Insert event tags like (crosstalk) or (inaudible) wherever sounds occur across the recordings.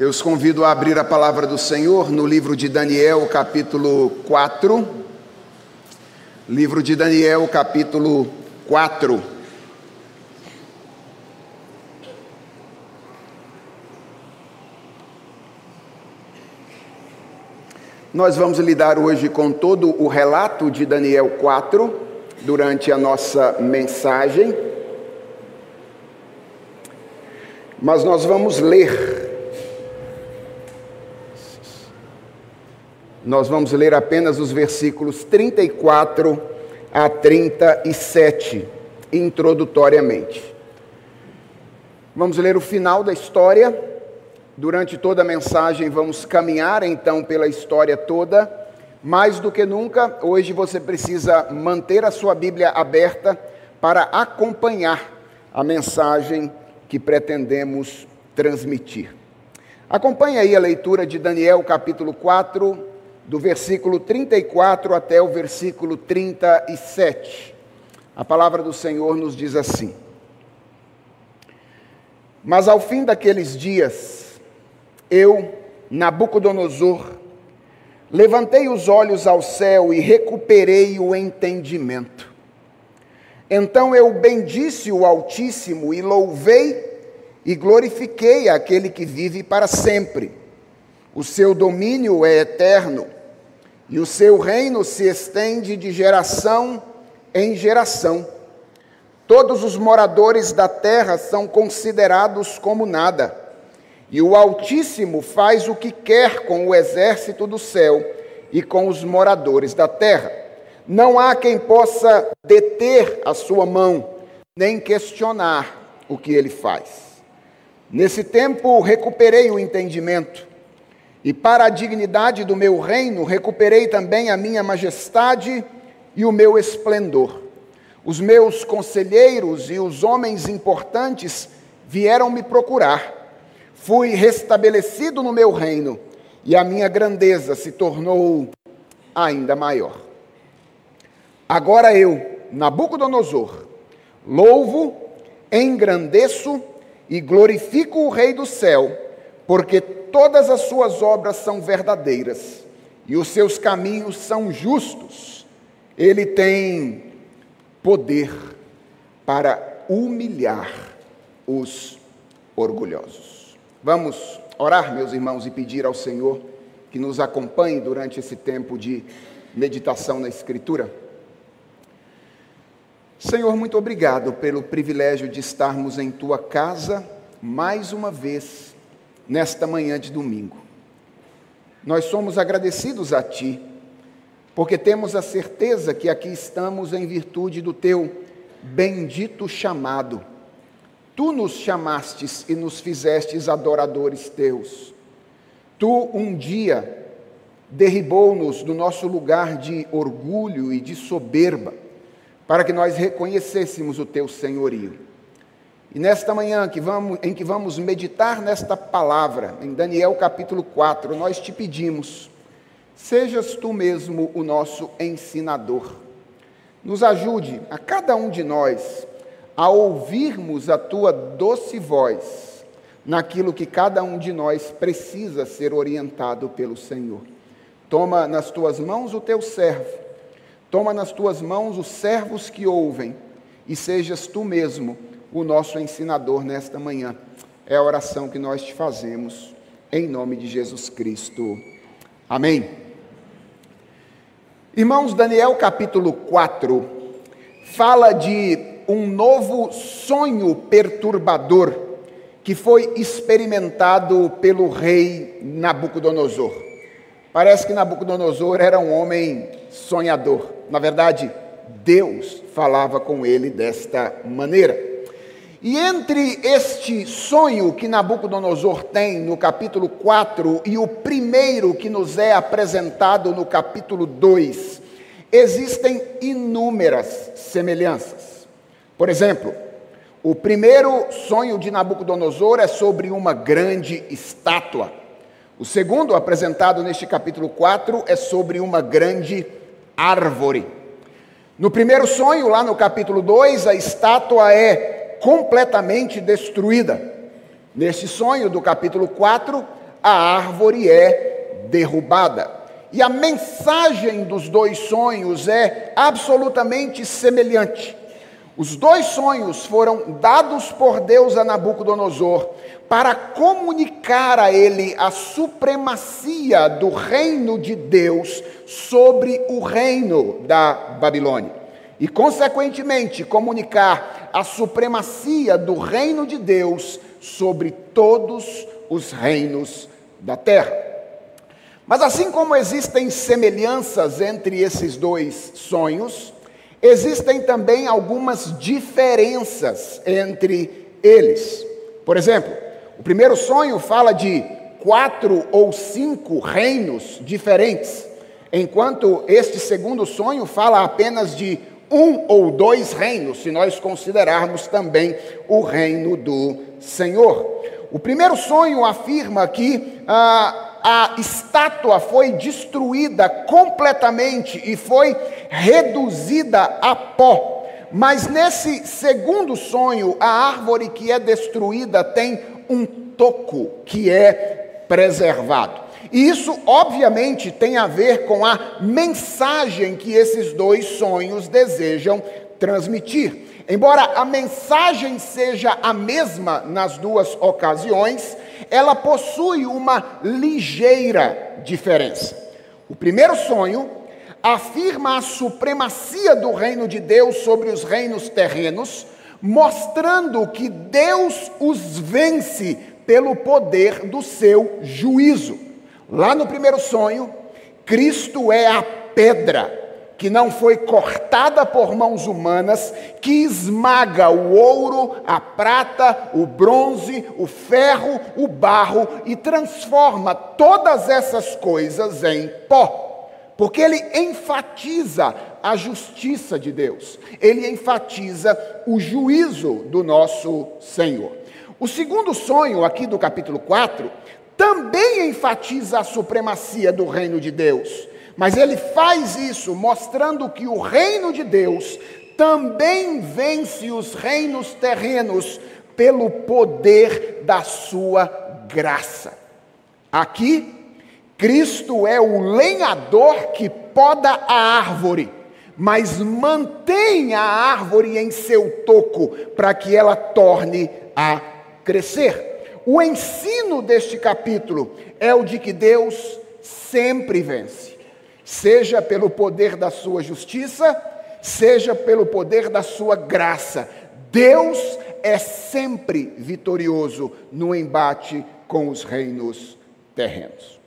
Eu os convido a abrir a palavra do Senhor no livro de Daniel, capítulo 4. Livro de Daniel, capítulo 4. Nós vamos lidar hoje com todo o relato de Daniel 4 durante a nossa mensagem. Mas nós vamos ler Nós vamos ler apenas os versículos 34 a 37, introdutoriamente. Vamos ler o final da história. Durante toda a mensagem, vamos caminhar então pela história toda. Mais do que nunca, hoje você precisa manter a sua Bíblia aberta para acompanhar a mensagem que pretendemos transmitir. Acompanhe aí a leitura de Daniel capítulo 4, do versículo 34 até o versículo 37. A palavra do Senhor nos diz assim: Mas ao fim daqueles dias, eu, Nabucodonosor, levantei os olhos ao céu e recuperei o entendimento. Então eu bendisse o Altíssimo e louvei e glorifiquei aquele que vive para sempre. O seu domínio é eterno e o seu reino se estende de geração em geração. Todos os moradores da terra são considerados como nada, e o Altíssimo faz o que quer com o exército do céu e com os moradores da terra. Não há quem possa deter a sua mão, nem questionar o que ele faz. Nesse tempo recuperei o entendimento e para a dignidade do meu reino, recuperei também a minha majestade e o meu esplendor. Os meus conselheiros e os homens importantes vieram me procurar. Fui restabelecido no meu reino e a minha grandeza se tornou ainda maior. Agora eu, Nabucodonosor, louvo, engrandeço e glorifico o Rei do céu, porque todas as suas obras são verdadeiras e os seus caminhos são justos. Ele tem poder para humilhar os orgulhosos. Vamos orar, meus irmãos, e pedir ao Senhor que nos acompanhe durante esse tempo de meditação na Escritura. Senhor, muito obrigado pelo privilégio de estarmos em tua casa mais uma vez nesta manhã de domingo. Nós somos agradecidos a Ti, porque temos a certeza que aqui estamos em virtude do Teu bendito chamado. Tu nos chamastes e nos fizestes adoradores Teus. Tu um dia derribou-nos do nosso lugar de orgulho e de soberba, para que nós reconhecêssemos o Teu senhorio. E nesta manhã que vamos, em que vamos meditar nesta palavra, em Daniel capítulo 4, nós te pedimos, sejas tu mesmo o nosso ensinador. Nos ajude, a cada um de nós, a ouvirmos a tua doce voz naquilo que cada um de nós precisa ser orientado pelo Senhor. Toma nas tuas mãos o teu servo, toma nas tuas mãos os servos que ouvem, e sejas tu mesmo o nosso ensinador nesta manhã. É a oração que nós te fazemos, em nome de Jesus Cristo. Amém. Irmãos, Daniel capítulo 4 fala de um novo sonho perturbador que foi experimentado pelo rei Nabucodonosor. Parece que Nabucodonosor era um homem sonhador. Na verdade, Deus falava com ele desta maneira. E entre este sonho que Nabucodonosor tem no capítulo 4 e o primeiro que nos é apresentado no capítulo 2, existem inúmeras semelhanças. Por exemplo, o primeiro sonho de Nabucodonosor é sobre uma grande estátua. O segundo, apresentado neste capítulo 4, é sobre uma grande árvore. No primeiro sonho, lá no capítulo 2, a estátua é completamente destruída. Neste sonho do capítulo 4, a árvore é derrubada. E a mensagem dos dois sonhos é absolutamente semelhante. Os dois sonhos foram dados por Deus a Nabucodonosor para comunicar a ele a supremacia do reino de Deus sobre o reino da Babilônia. E, consequentemente, comunicar a supremacia do reino de Deus sobre todos os reinos da terra. Mas, assim como existem semelhanças entre esses dois sonhos, existem também algumas diferenças entre eles. Por exemplo, o primeiro sonho fala de quatro ou cinco reinos diferentes, enquanto este segundo sonho fala apenas de um ou dois reinos, se nós considerarmos também o reino do Senhor. O primeiro sonho afirma que ah, a estátua foi destruída completamente e foi reduzida a pó. Mas nesse segundo sonho, a árvore que é destruída tem um toco que é preservado. E isso, obviamente, tem a ver com a mensagem que esses dois sonhos desejam transmitir. Embora a mensagem seja a mesma nas duas ocasiões, ela possui uma ligeira diferença. O primeiro sonho afirma a supremacia do reino de Deus sobre os reinos terrenos, mostrando que Deus os vence pelo poder do seu juízo. Lá no primeiro sonho, Cristo é a pedra que não foi cortada por mãos humanas, que esmaga o ouro, a prata, o bronze, o ferro, o barro e transforma todas essas coisas em pó. Porque ele enfatiza a justiça de Deus, ele enfatiza o juízo do nosso Senhor. O segundo sonho, aqui do capítulo 4, também enfatiza a supremacia do reino de Deus, mas ele faz isso mostrando que o reino de Deus também vence os reinos terrenos pelo poder da sua graça. Aqui, Cristo é o lenhador que poda a árvore mas mantém a árvore em seu toco para que ela torne a crescer. O ensino deste capítulo é o de que Deus sempre vence, seja pelo poder da sua justiça, seja pelo poder da sua graça. Deus é sempre vitorioso no embate com os reinos terrenos.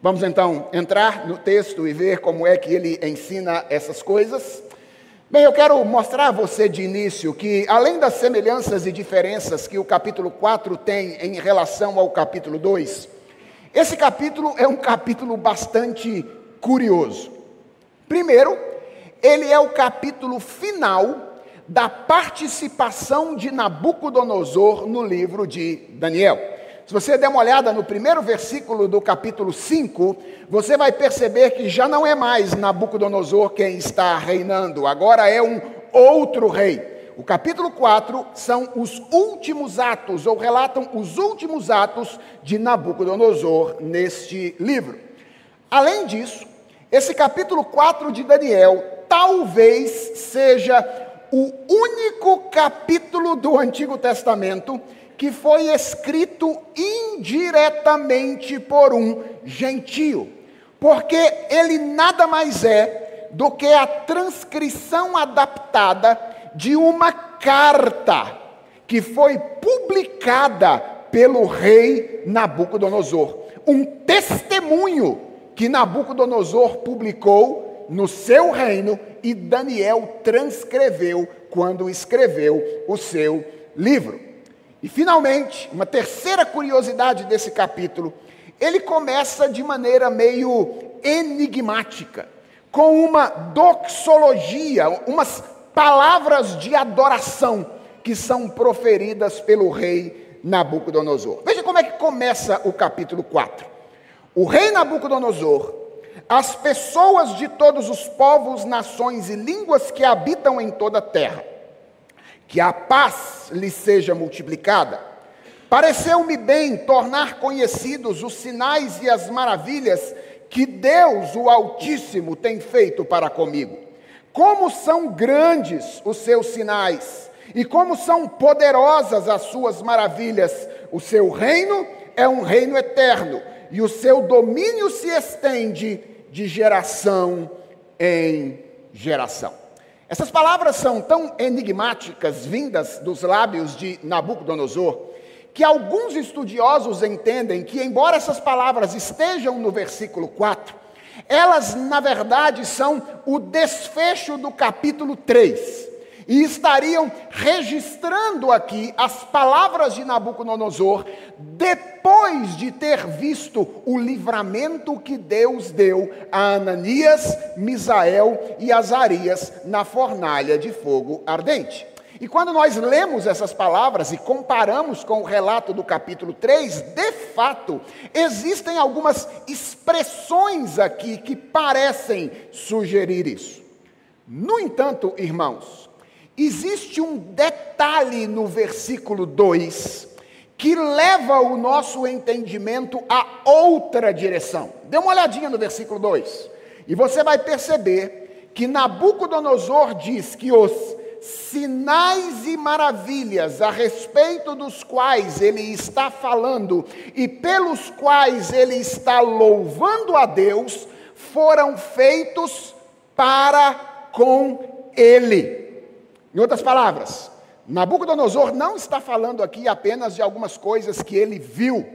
Vamos então entrar no texto e ver como é que ele ensina essas coisas. Bem, eu quero mostrar a você de início que, além das semelhanças e diferenças que o capítulo 4 tem em relação ao capítulo 2, esse capítulo é um capítulo bastante curioso. Primeiro, ele é o capítulo final da participação de Nabucodonosor no livro de Daniel. Se você der uma olhada no primeiro versículo do capítulo 5, você vai perceber que já não é mais Nabucodonosor quem está reinando, agora é um outro rei. O capítulo 4 são os últimos atos, ou relatam os últimos atos de Nabucodonosor neste livro. Além disso, esse capítulo 4 de Daniel talvez seja o único capítulo do Antigo Testamento que foi escrito indiretamente por um gentio, porque ele nada mais é do que a transcrição adaptada de uma carta que foi publicada pelo rei Nabucodonosor, um testemunho que Nabucodonosor publicou no seu reino e Daniel transcreveu quando escreveu o seu livro. E finalmente, uma terceira curiosidade desse capítulo, ele começa de maneira meio enigmática, com uma doxologia, umas palavras de adoração que são proferidas pelo rei Nabucodonosor. Veja como é que começa o capítulo 4. O rei Nabucodonosor, as pessoas de todos os povos, nações e línguas que habitam em toda a terra, que a paz lhe seja multiplicada. Pareceu-me bem tornar conhecidos os sinais e as maravilhas que Deus, o Altíssimo, tem feito para comigo. Como são grandes os seus sinais e como são poderosas as suas maravilhas. O seu reino é um reino eterno e o seu domínio se estende de geração em geração. Essas palavras são tão enigmáticas, vindas dos lábios de Nabucodonosor, que alguns estudiosos entendem que, embora essas palavras estejam no versículo 4, elas, na verdade, são o desfecho do capítulo 3 e estariam registrando aqui as palavras de Nabucodonosor depois de ter visto o livramento que Deus deu a Ananias, Misael e Azarias na fornalha de fogo ardente. E quando nós lemos essas palavras e comparamos com o relato do capítulo 3, de fato, existem algumas expressões aqui que parecem sugerir isso. No entanto, irmãos, existe um detalhe no versículo 2 que leva o nosso entendimento a outra direção. Dê uma olhadinha no versículo 2 e você vai perceber que Nabucodonosor diz que os sinais e maravilhas a respeito dos quais ele está falando e pelos quais ele está louvando a Deus foram feitos para com ele. Em outras palavras, Nabucodonosor não está falando aqui apenas de algumas coisas que ele viu.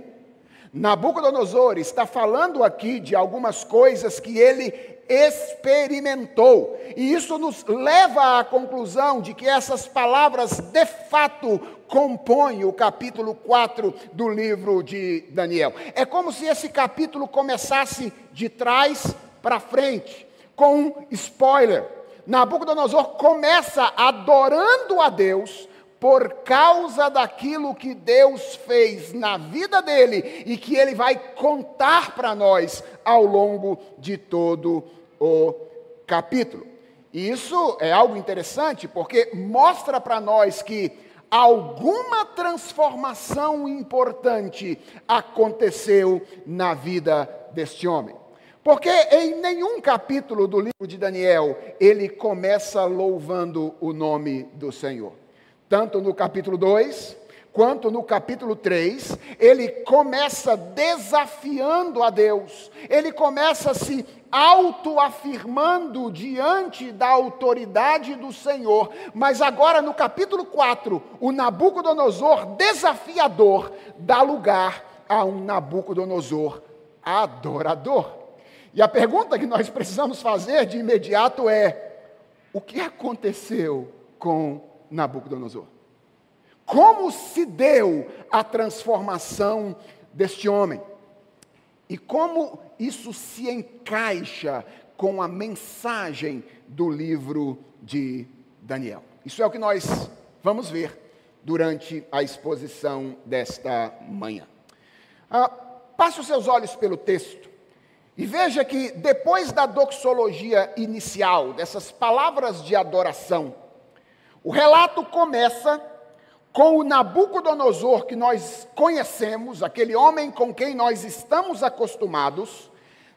Nabucodonosor está falando aqui de algumas coisas que ele experimentou. E isso nos leva à conclusão de que essas palavras de fato compõem o capítulo 4 do livro de Daniel. É como se esse capítulo começasse de trás para frente, com um spoiler. Nabucodonosor começa adorando a Deus por causa daquilo que Deus fez na vida dele e que ele vai contar para nós ao longo de todo o capítulo. E isso é algo interessante porque mostra para nós que alguma transformação importante aconteceu na vida deste homem. Porque em nenhum capítulo do livro de Daniel ele começa louvando o nome do Senhor. Tanto no capítulo 2, quanto no capítulo 3, ele começa desafiando a Deus, ele começa se autoafirmando diante da autoridade do Senhor, mas agora no capítulo 4, o Nabucodonosor desafiador dá lugar a um Nabucodonosor adorador. E a pergunta que nós precisamos fazer de imediato é: o que aconteceu com Nabucodonosor? Como se deu a transformação deste homem? E como isso se encaixa com a mensagem do livro de Daniel? Isso é o que nós vamos ver durante a exposição desta manhã. Ah, passe os seus olhos pelo texto e veja que depois da doxologia inicial, dessas palavras de adoração, o relato começa com o Nabucodonosor que nós conhecemos, aquele homem com quem nós estamos acostumados,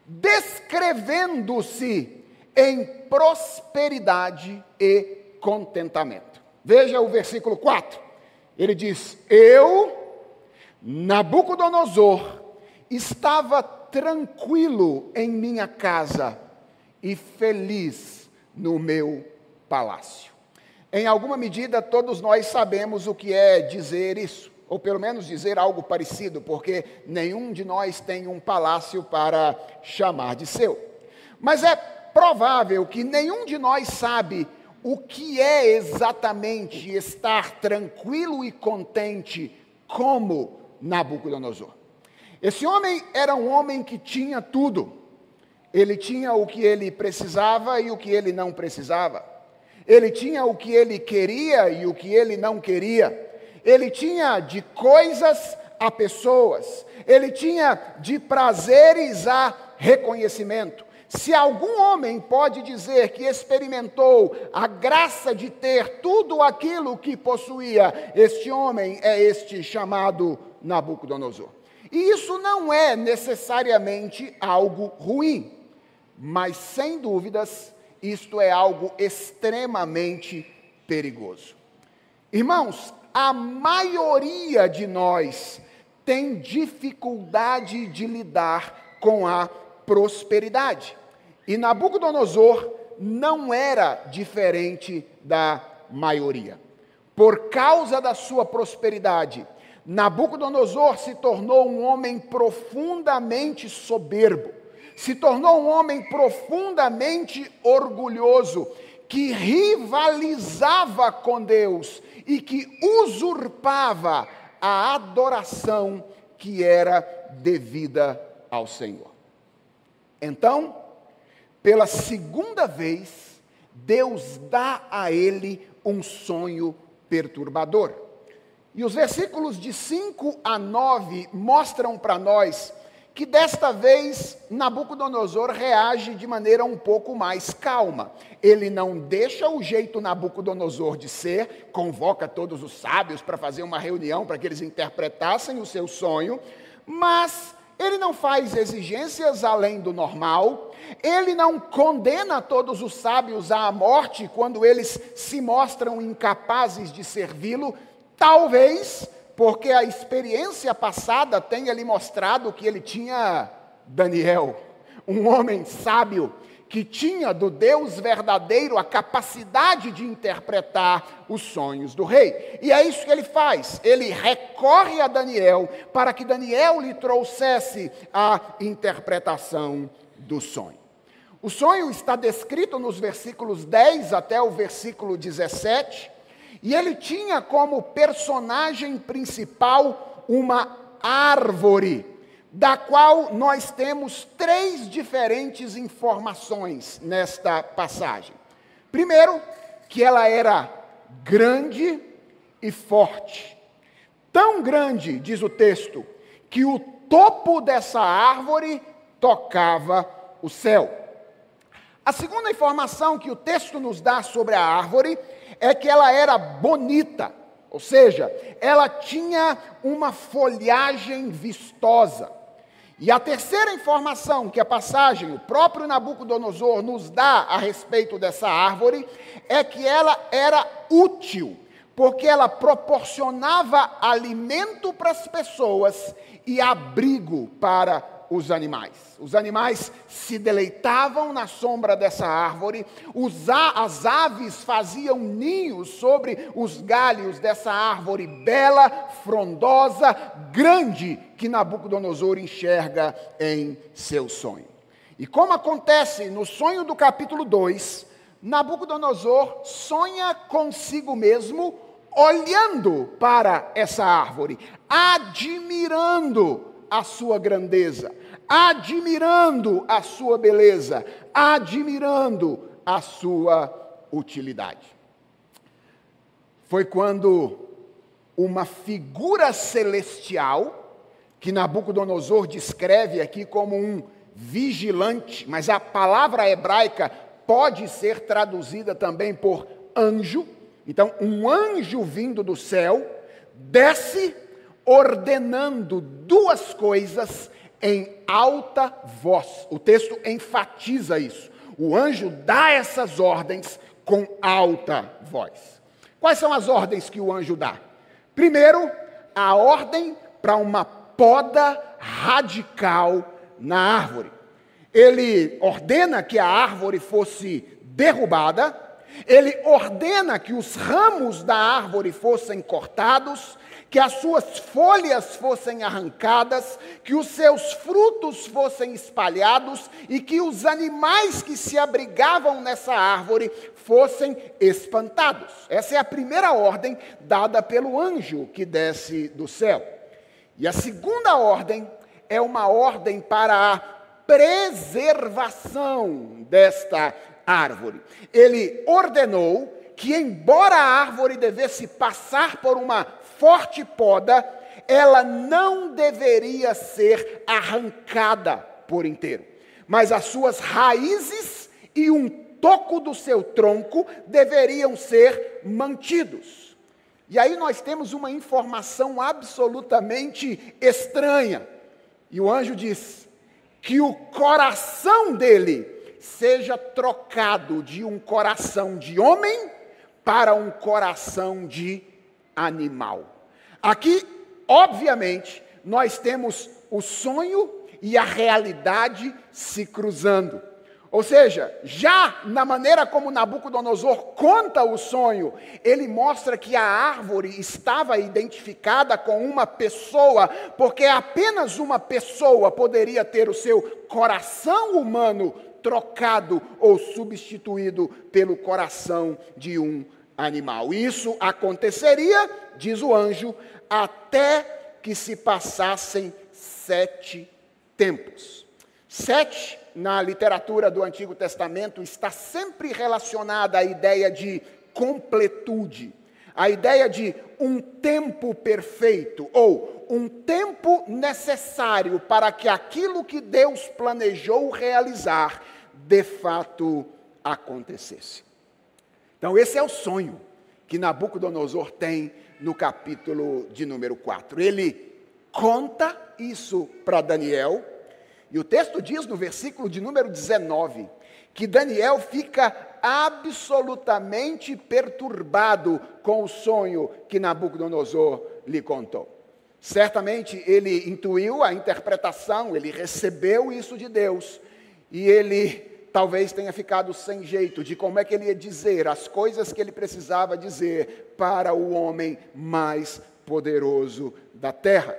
descrevendo-se em prosperidade e contentamento. Veja o versículo 4. Ele diz: Eu, Nabucodonosor, estava tranquilo em minha casa e feliz no meu palácio. Em alguma medida, todos nós sabemos o que é dizer isso, ou pelo menos dizer algo parecido, porque nenhum de nós tem um palácio para chamar de seu. Mas é provável que nenhum de nós sabe o que é exatamente estar tranquilo e contente como Nabucodonosor. Esse homem era um homem que tinha tudo. Ele tinha o que ele precisava e o que ele não precisava. Ele tinha o que ele queria e o que ele não queria. Ele tinha de coisas a pessoas. Ele tinha de prazeres a reconhecimento. Se algum homem pode dizer que experimentou a graça de ter tudo aquilo que possuía, este homem é este chamado Nabucodonosor. E isso não é necessariamente algo ruim, mas sem dúvidas, isto é algo extremamente perigoso. Irmãos, a maioria de nós tem dificuldade de lidar com a prosperidade. E Nabucodonosor não era diferente da maioria. Por causa da sua prosperidade, Nabucodonosor se tornou um homem profundamente soberbo, se tornou um homem profundamente orgulhoso, que rivalizava com Deus e que usurpava a adoração que era devida ao Senhor. Então, pela segunda vez, Deus dá a ele um sonho perturbador. E os versículos de 5 a 9 mostram para nós que desta vez Nabucodonosor reage de maneira um pouco mais calma. Ele não deixa o jeito Nabucodonosor de ser, convoca todos os sábios para fazer uma reunião para que eles interpretassem o seu sonho, mas ele não faz exigências além do normal, ele não condena todos os sábios à morte quando eles se mostram incapazes de servi-lo, talvez porque a experiência passada tenha lhe mostrado que ele tinha Daniel, um homem sábio que tinha do Deus verdadeiro a capacidade de interpretar os sonhos do rei. E é isso que ele faz. Ele recorre a Daniel para que Daniel lhe trouxesse a interpretação do sonho. O sonho está descrito nos versículos 10 até o versículo 17. E ele tinha como personagem principal uma árvore, da qual nós temos três diferentes informações nesta passagem. Primeiro, que ela era grande e forte. Tão grande, diz o texto, que o topo dessa árvore tocava o céu. A segunda informação que o texto nos dá sobre a árvore é que ela era bonita, ou seja, ela tinha uma folhagem vistosa. E a terceira informação que a passagem, o próprio Nabucodonosor, nos dá a respeito dessa árvore, é que ela era útil, porque ela proporcionava alimento para as pessoas e abrigo para os animais. Os animais se deleitavam na sombra dessa árvore, as aves faziam ninhos sobre os galhos dessa árvore bela, frondosa, grande, que Nabucodonosor enxerga em seu sonho. E como acontece no sonho do capítulo 2, Nabucodonosor sonha consigo mesmo, olhando para essa árvore, admirando a sua grandeza, admirando a sua beleza, admirando a sua utilidade. Foi quando uma figura celestial, que Nabucodonosor descreve aqui como um vigilante, mas a palavra hebraica pode ser traduzida também por anjo. Então, um anjo vindo do céu desce ordenando duas coisas em alta voz. O texto enfatiza isso. O anjo dá essas ordens com alta voz. Quais são as ordens que o anjo dá? Primeiro, a ordem para uma poda radical na árvore. Ele ordena que a árvore fosse derrubada, ele ordena que os ramos da árvore fossem cortados, que as suas folhas fossem arrancadas, que os seus frutos fossem espalhados e que os animais que se abrigavam nessa árvore fossem espantados. Essa é a primeira ordem dada pelo anjo que desce do céu. E a segunda ordem é uma ordem para a preservação desta árvore. Ele ordenou que, embora a árvore devesse passar por uma forte poda, ela não deveria ser arrancada por inteiro, mas as suas raízes e um toco do seu tronco deveriam ser mantidos. E aí nós temos uma informação absolutamente estranha. E o anjo diz: que o coração dele seja trocado de um coração de homem para um coração de animal. Aqui, obviamente, nós temos o sonho e a realidade se cruzando. Ou seja, já na maneira como Nabucodonosor conta o sonho, ele mostra que a árvore estava identificada com uma pessoa, porque apenas uma pessoa poderia ter o seu coração humano trocado ou substituído pelo coração de um animal. Isso aconteceria, diz o anjo, até que se passassem sete tempos. Sete, na literatura do Antigo Testamento, está sempre relacionada à ideia de completude, a ideia de um tempo perfeito, ou um tempo necessário para que aquilo que Deus planejou realizar, de fato acontecesse. Então, esse é o sonho que Nabucodonosor tem no capítulo de número 4. Ele conta isso para Daniel, e o texto diz no versículo de número 19 que Daniel fica absolutamente perturbado com o sonho que Nabucodonosor lhe contou. Certamente ele intuiu a interpretação, ele recebeu isso de Deus, e ele talvez tenha ficado sem jeito de como é que ele ia dizer as coisas que ele precisava dizer para o homem mais poderoso da terra.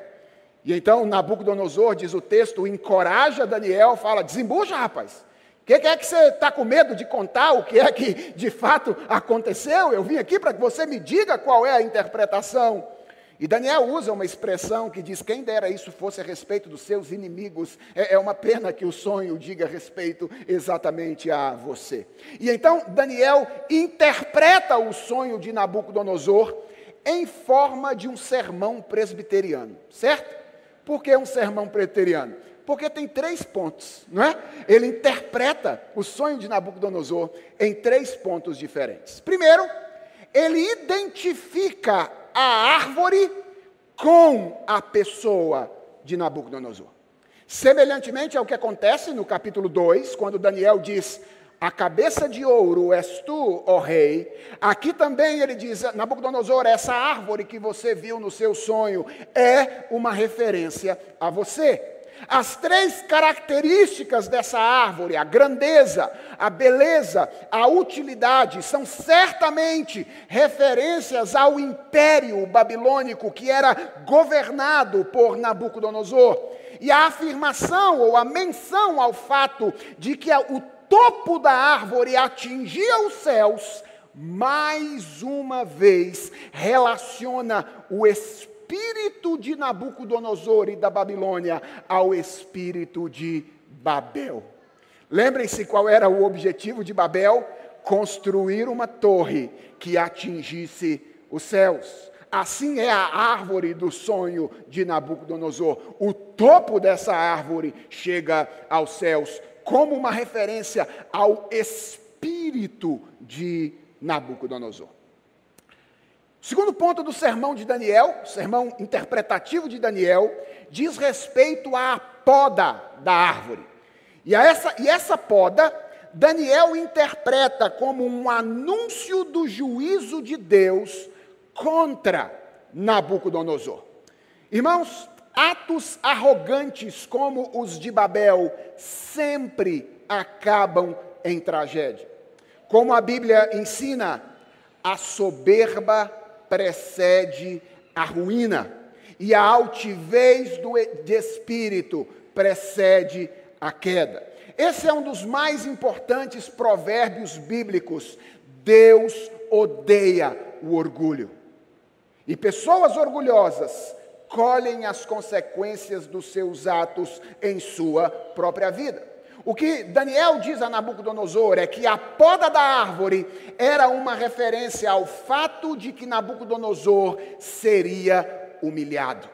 E então Nabucodonosor, diz o texto, encoraja Daniel, fala: desembucha, rapaz. O que, que, é que você está com medo de contar? O que é que de fato aconteceu? Eu vim aqui para que você me diga qual é a interpretação. E Daniel usa uma expressão que diz: quem dera isso fosse a respeito dos seus inimigos. É, é uma pena que o sonho diga respeito exatamente a você. E então Daniel interpreta o sonho de Nabucodonosor em forma de um sermão presbiteriano, certo? Por que um sermão preteriano? Porque tem três pontos, não é? Ele interpreta o sonho de Nabucodonosor em três pontos diferentes. Primeiro, ele identifica a árvore com a pessoa de Nabucodonosor. Semelhantemente ao que acontece no capítulo 2, quando Daniel diz: a cabeça de ouro és tu, ó rei. Aqui também ele diz, Nabucodonosor, essa árvore que você viu no seu sonho é uma referência a você. As três características dessa árvore, a grandeza, a beleza, a utilidade, são certamente referências ao império babilônico que era governado por Nabucodonosor. E a afirmação ou a menção ao fato de que o topo da árvore atingia os céus, mais uma vez relaciona o espírito de Nabucodonosor e da Babilônia ao espírito de Babel. Lembrem-se qual era o objetivo de Babel? Construir uma torre que atingisse os céus. Assim é a árvore do sonho de Nabucodonosor. O topo dessa árvore chega aos céus como uma referência ao espírito de Nabucodonosor. Segundo ponto do sermão de Daniel, sermão interpretativo de Daniel, diz respeito à poda da árvore. E, essa, e essa poda, Daniel interpreta como um anúncio do juízo de Deus contra Nabucodonosor. Irmãos, Atos arrogantes como os de Babel sempre acabam em tragédia. Como a Bíblia ensina, a soberba precede a ruína, e a altivez do, de espírito precede a queda. Esse é um dos mais importantes provérbios bíblicos. Deus odeia o orgulho. E pessoas orgulhosas colhem as consequências dos seus atos em sua própria vida. O que Daniel diz a Nabucodonosor é que a poda da árvore era uma referência ao fato de que Nabucodonosor seria humilhado.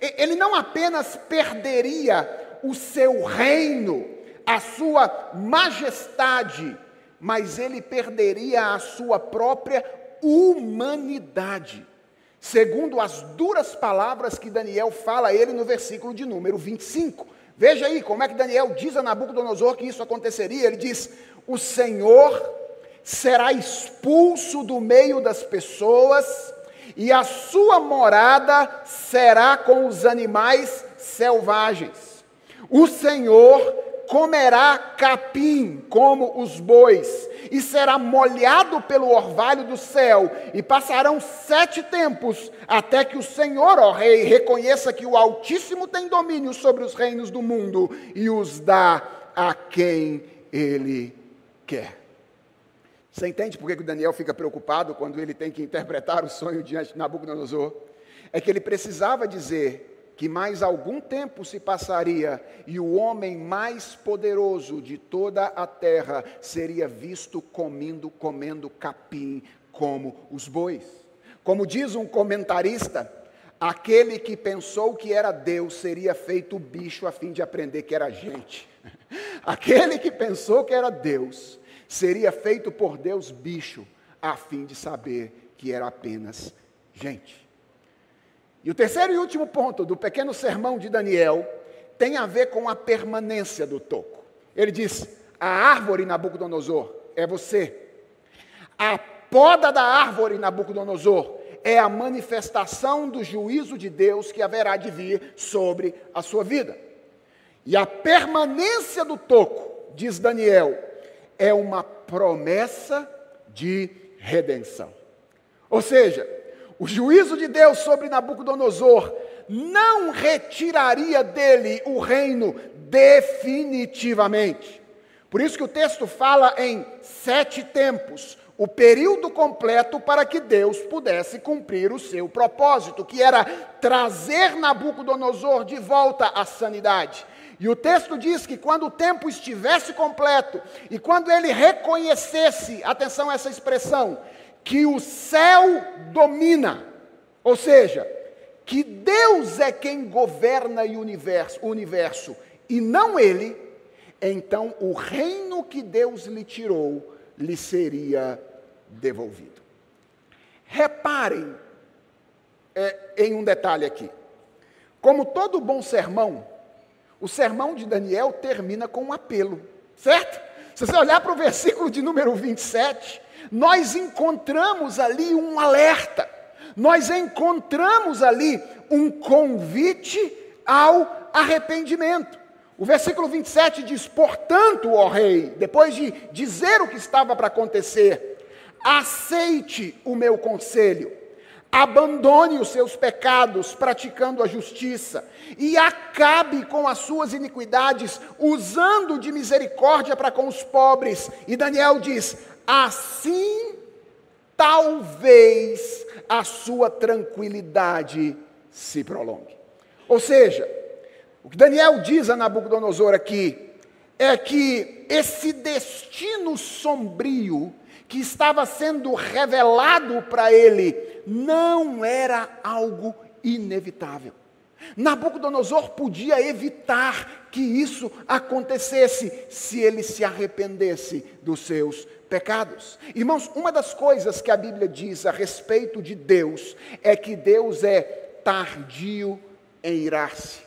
Ele não apenas perderia o seu reino, a sua majestade, mas ele perderia a sua própria humanidade. segundo as duras palavras que Daniel fala a ele no versículo de número 25. Veja aí como é que Daniel diz a Nabucodonosor que isso aconteceria. Ele diz: O Senhor será expulso do meio das pessoas, e a sua morada será com os animais selvagens. O Senhor comerá capim como os bois, e será molhado pelo orvalho do céu, e passarão sete tempos, até que o Senhor, ó Rei, reconheça que o Altíssimo tem domínio sobre os reinos do mundo e os dá a quem ele quer. Você entende por que o Daniel fica preocupado quando ele tem que interpretar o sonho diante de Nabucodonosor? É que ele precisava dizer que mais algum tempo se passaria e o homem mais poderoso de toda a terra seria visto comendo, comendo capim como os bois. Como diz um comentarista, aquele que pensou que era Deus seria feito bicho a fim de aprender que era gente. (laughs) Aquele que pensou que era Deus seria feito por Deus bicho a fim de saber que era apenas gente. E o terceiro e último ponto do pequeno sermão de Daniel tem a ver com a permanência do toco. Ele diz: a árvore Nabucodonosor é você. A poda da árvore Nabucodonosor é a manifestação do juízo de Deus que haverá de vir sobre a sua vida. E a permanência do toco, diz Daniel, é uma promessa de redenção. Ou seja, o juízo de Deus sobre Nabucodonosor não retiraria dele o reino definitivamente. Por isso que o texto fala em sete tempos, o período completo para que Deus pudesse cumprir o seu propósito, que era trazer Nabucodonosor de volta à sanidade. E o texto diz que quando o tempo estivesse completo e quando ele reconhecesse, atenção a essa expressão, que o céu domina, ou seja, que Deus é quem governa o universo, o universo e não ele, então o reino que Deus lhe tirou lhe seria devolvido. Reparem é, em um detalhe aqui. Como todo bom sermão, o sermão de Daniel termina com um apelo, certo? Se você olhar para o versículo de número 27, nós encontramos ali um alerta, nós encontramos ali um convite ao arrependimento. O versículo 27 diz: Portanto, ó rei, depois de dizer o que estava para acontecer, aceite o meu conselho, abandone os seus pecados, praticando a justiça, e acabe com as suas iniquidades, usando de misericórdia para com os pobres. E Daniel diz: assim talvez a sua tranquilidade se prolongue. Ou seja, o que Daniel diz a Nabucodonosor aqui é que esse destino sombrio que estava sendo revelado para ele não era algo inevitável. Nabucodonosor podia evitar que isso acontecesse se ele se arrependesse dos seus pecados. Irmãos, uma das coisas que a Bíblia diz a respeito de Deus é que Deus é tardio em irar-se.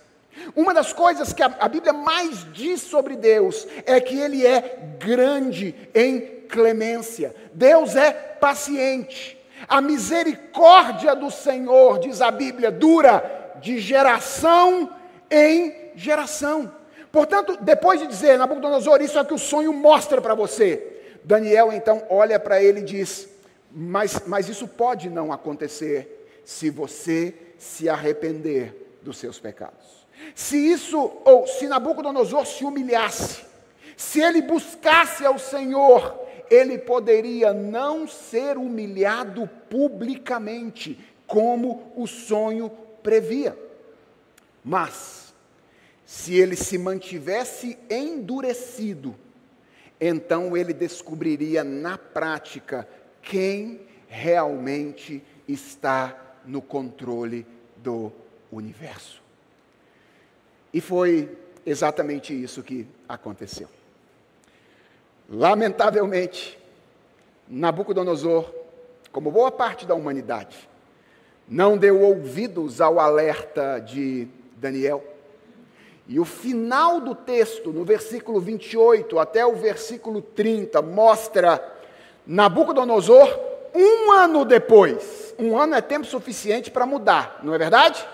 Uma das coisas que a, Bíblia mais diz sobre Deus é que Ele é grande em clemência. Deus é paciente. A misericórdia do Senhor, diz a Bíblia, dura de geração em geração. Portanto, depois de dizer, Nabucodonosor, isso é o que o sonho mostra para você. Daniel então olha para ele e diz: mas, mas isso pode não acontecer se você se arrepender dos seus pecados. Se isso, ou se Nabucodonosor se humilhasse, se ele buscasse ao Senhor, ele poderia não ser humilhado publicamente, como o sonho previa. Mas, se ele se mantivesse endurecido, então ele descobriria na prática quem realmente está no controle do universo. E foi exatamente isso que aconteceu. Lamentavelmente, Nabucodonosor, como boa parte da humanidade, não deu ouvidos ao alerta de Daniel. E o final do texto, no versículo 28 até o versículo 30, mostra Nabucodonosor um ano depois. Um ano é tempo suficiente para mudar, não é verdade?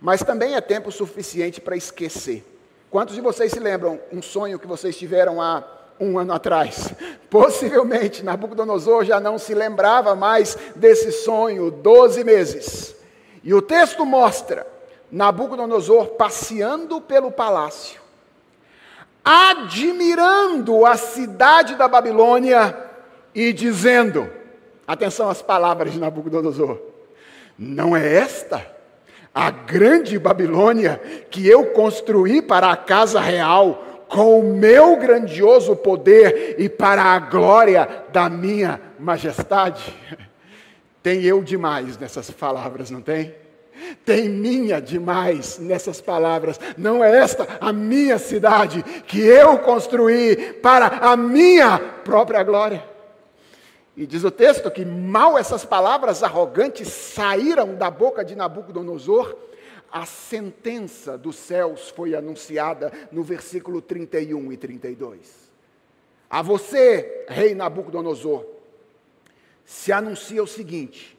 Mas também é tempo suficiente para esquecer. Quantos de vocês se lembram um sonho que vocês tiveram há um ano atrás? (laughs) Possivelmente Nabucodonosor já não se lembrava mais desse sonho, 12 meses. E o texto mostra Nabucodonosor passeando pelo palácio, admirando a cidade da Babilônia e dizendo: atenção às palavras de Nabucodonosor, não é esta a grande Babilônia que eu construí para a casa real com o meu grandioso poder e para a glória da minha majestade? Tem eu demais nessas palavras, não tem? Tem minha demais nessas palavras. Não é esta a minha cidade que eu construí para a minha própria glória. E diz o texto que mal essas palavras arrogantes saíram da boca de Nabucodonosor, a sentença dos céus foi anunciada no versículo 31 e 32. A você, rei Nabucodonosor, se anuncia o seguinte: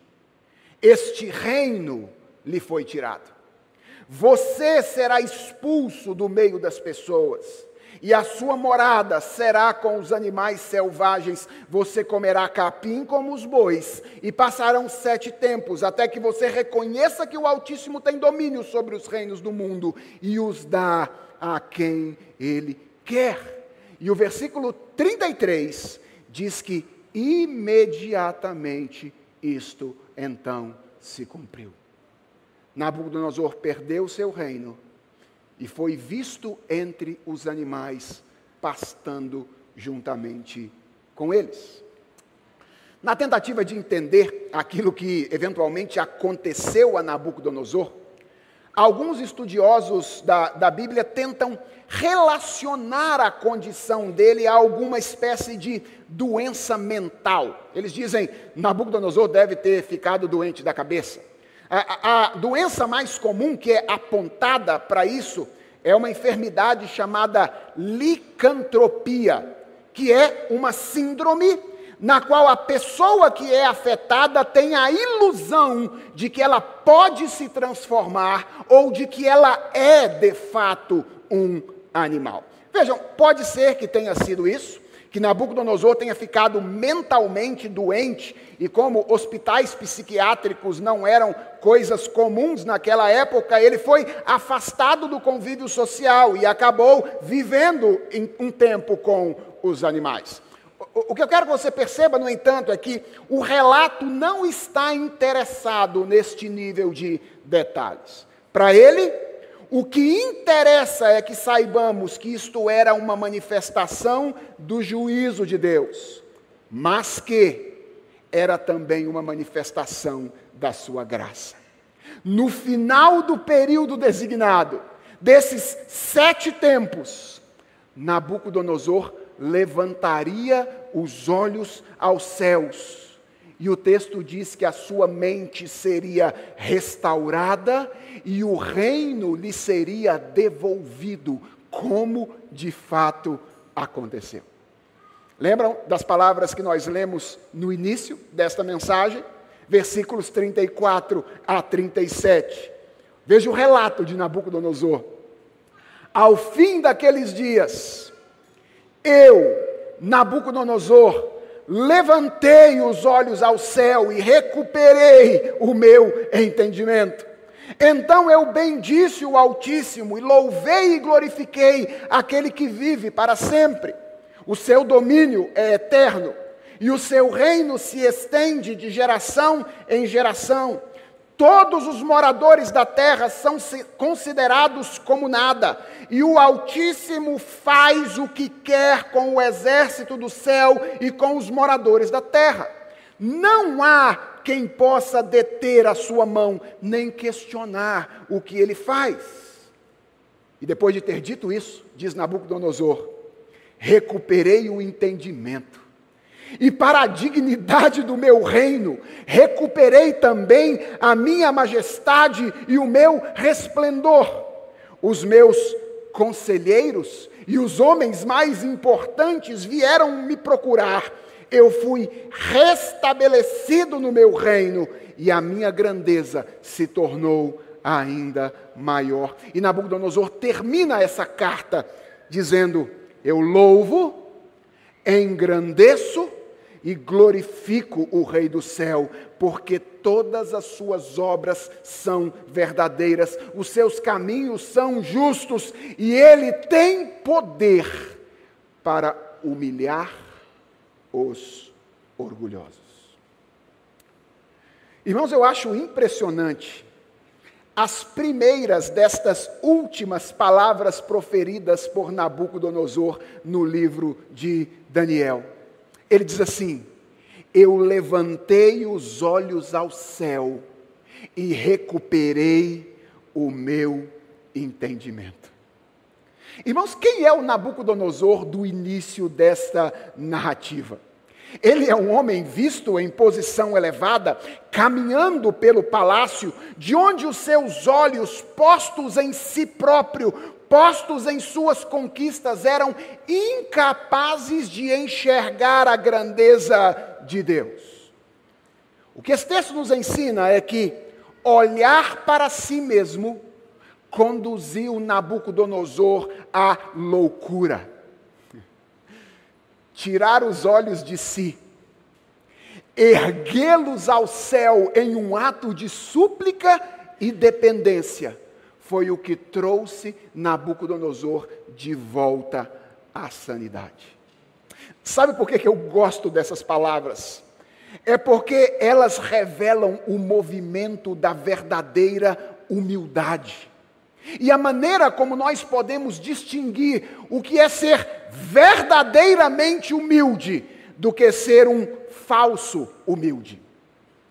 este reino lhe foi tirado. Você será expulso do meio das pessoas, e a sua morada será com os animais selvagens. Você comerá capim como os bois, e passarão sete tempos, até que você reconheça que o Altíssimo tem domínio sobre os reinos do mundo e os dá a quem ele quer. E o versículo 33 diz que imediatamente isto então se cumpriu. Nabucodonosor perdeu seu reino e foi visto entre os animais, pastando juntamente com eles. Na tentativa de entender aquilo que eventualmente aconteceu a Nabucodonosor, alguns estudiosos da, da Bíblia tentam relacionar a condição dele a alguma espécie de doença mental. Eles dizem: Nabucodonosor deve ter ficado doente da cabeça. A, a doença mais comum que é apontada para isso é uma enfermidade chamada licantropia, que é uma síndrome na qual a pessoa que é afetada tem a ilusão de que ela pode se transformar ou de que ela é de fato um animal. Vejam, pode ser que tenha sido isso, que Nabucodonosor tenha ficado mentalmente doente, e como hospitais psiquiátricos não eram coisas comuns naquela época, ele foi afastado do convívio social e acabou vivendo um tempo com os animais. O que eu quero que você perceba, no entanto, é que o relato não está interessado neste nível de detalhes. Para ele, o que interessa é que saibamos que isto era uma manifestação do juízo de Deus, mas que era também uma manifestação da sua graça. No final do período designado, desses sete tempos, Nabucodonosor levantaria os olhos aos céus e o texto diz que a sua mente seria restaurada e o reino lhe seria devolvido, como de fato aconteceu. Lembram das palavras que nós lemos no início desta mensagem? Versículos 34 a 37. Veja o relato de Nabucodonosor. Ao fim daqueles dias, eu, Nabucodonosor, levantei os olhos ao céu e recuperei o meu entendimento. Então eu bendisse o Altíssimo e louvei e glorifiquei aquele que vive para sempre. O seu domínio é eterno e o seu reino se estende de geração em geração. Todos os moradores da terra são considerados como nada, e o Altíssimo faz o que quer com o exército do céu e com os moradores da terra. Não há quem possa deter a sua mão, nem questionar o que ele faz. E depois de ter dito isso, diz Nabucodonosor: recuperei o entendimento e para a dignidade do meu reino, recuperei também a minha majestade e o meu resplendor. Os meus conselheiros e os homens mais importantes vieram me procurar. Eu fui restabelecido no meu reino e a minha grandeza se tornou ainda maior. E Nabucodonosor termina essa carta dizendo: Eu louvo, engrandeço e glorifico o Rei do céu, porque todas as suas obras são verdadeiras, os seus caminhos são justos e ele tem poder para humilhar os orgulhosos. Irmãos, eu acho impressionante as primeiras destas últimas palavras proferidas por Nabucodonosor no livro de Daniel. Ele diz assim: Eu levantei os olhos ao céu e recuperei o meu entendimento. Irmãos, quem é o Nabucodonosor do início desta narrativa? Ele é um homem visto em posição elevada, caminhando pelo palácio, de onde os seus olhos, postos em si próprio, postos em suas conquistas, eram incapazes de enxergar a grandeza de Deus. O que esse texto nos ensina é que olhar para si mesmo conduziu Nabucodonosor à loucura. (laughs) Tirar os olhos de si, erguê-los ao céu em um ato de súplica e dependência foi o que trouxe Nabucodonosor de volta à sanidade. Sabe por que, que eu gosto dessas palavras? É porque elas revelam o movimento da verdadeira humildade. E a maneira como nós podemos distinguir o que é ser verdadeiramente humilde do que ser um falso humilde.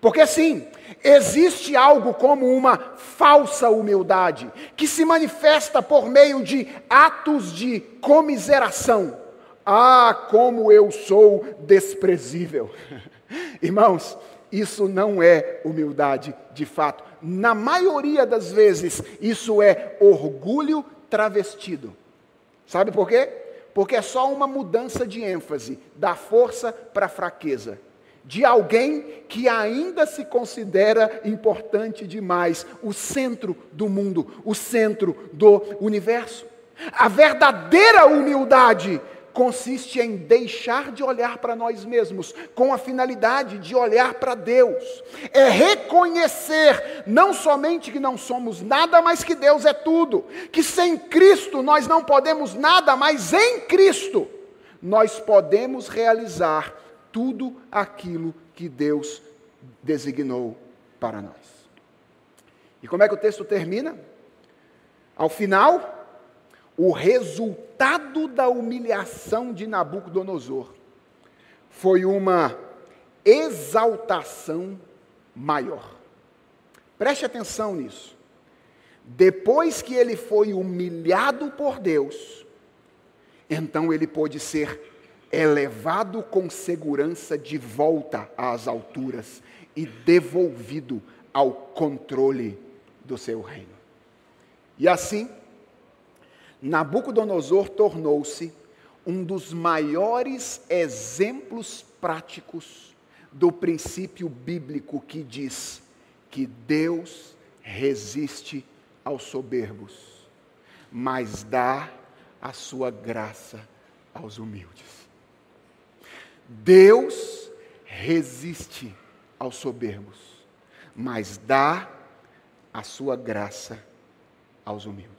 Porque sim, existe algo como uma falsa humildade, que se manifesta por meio de atos de comiseração. Ah, como eu sou desprezível. (laughs) Irmãos, isso não é humildade de fato. Na maioria das vezes, isso é orgulho travestido. Sabe por quê? Porque é só uma mudança de ênfase, da força para a fraqueza de alguém que ainda se considera importante demais, o centro do mundo, o centro do universo. A verdadeira humildade consiste em deixar de olhar para nós mesmos com a finalidade de olhar para Deus. É reconhecer não somente que não somos nada, mas que Deus é tudo. Que sem Cristo nós não podemos nada, mas em Cristo nós podemos realizar tudo aquilo que Deus designou para nós. E como é que o texto termina? Ao final, o resultado da humilhação de Nabucodonosor foi uma exaltação maior. Preste atenção nisso. Depois que ele foi humilhado por Deus, então ele pôde ser é levado com segurança de volta às alturas e devolvido ao controle do seu reino. E assim, Nabucodonosor tornou-se um dos maiores exemplos práticos do princípio bíblico que diz que Deus resiste aos soberbos, mas dá a sua graça aos humildes. Deus resiste aos soberbos, mas dá a sua graça aos humildes.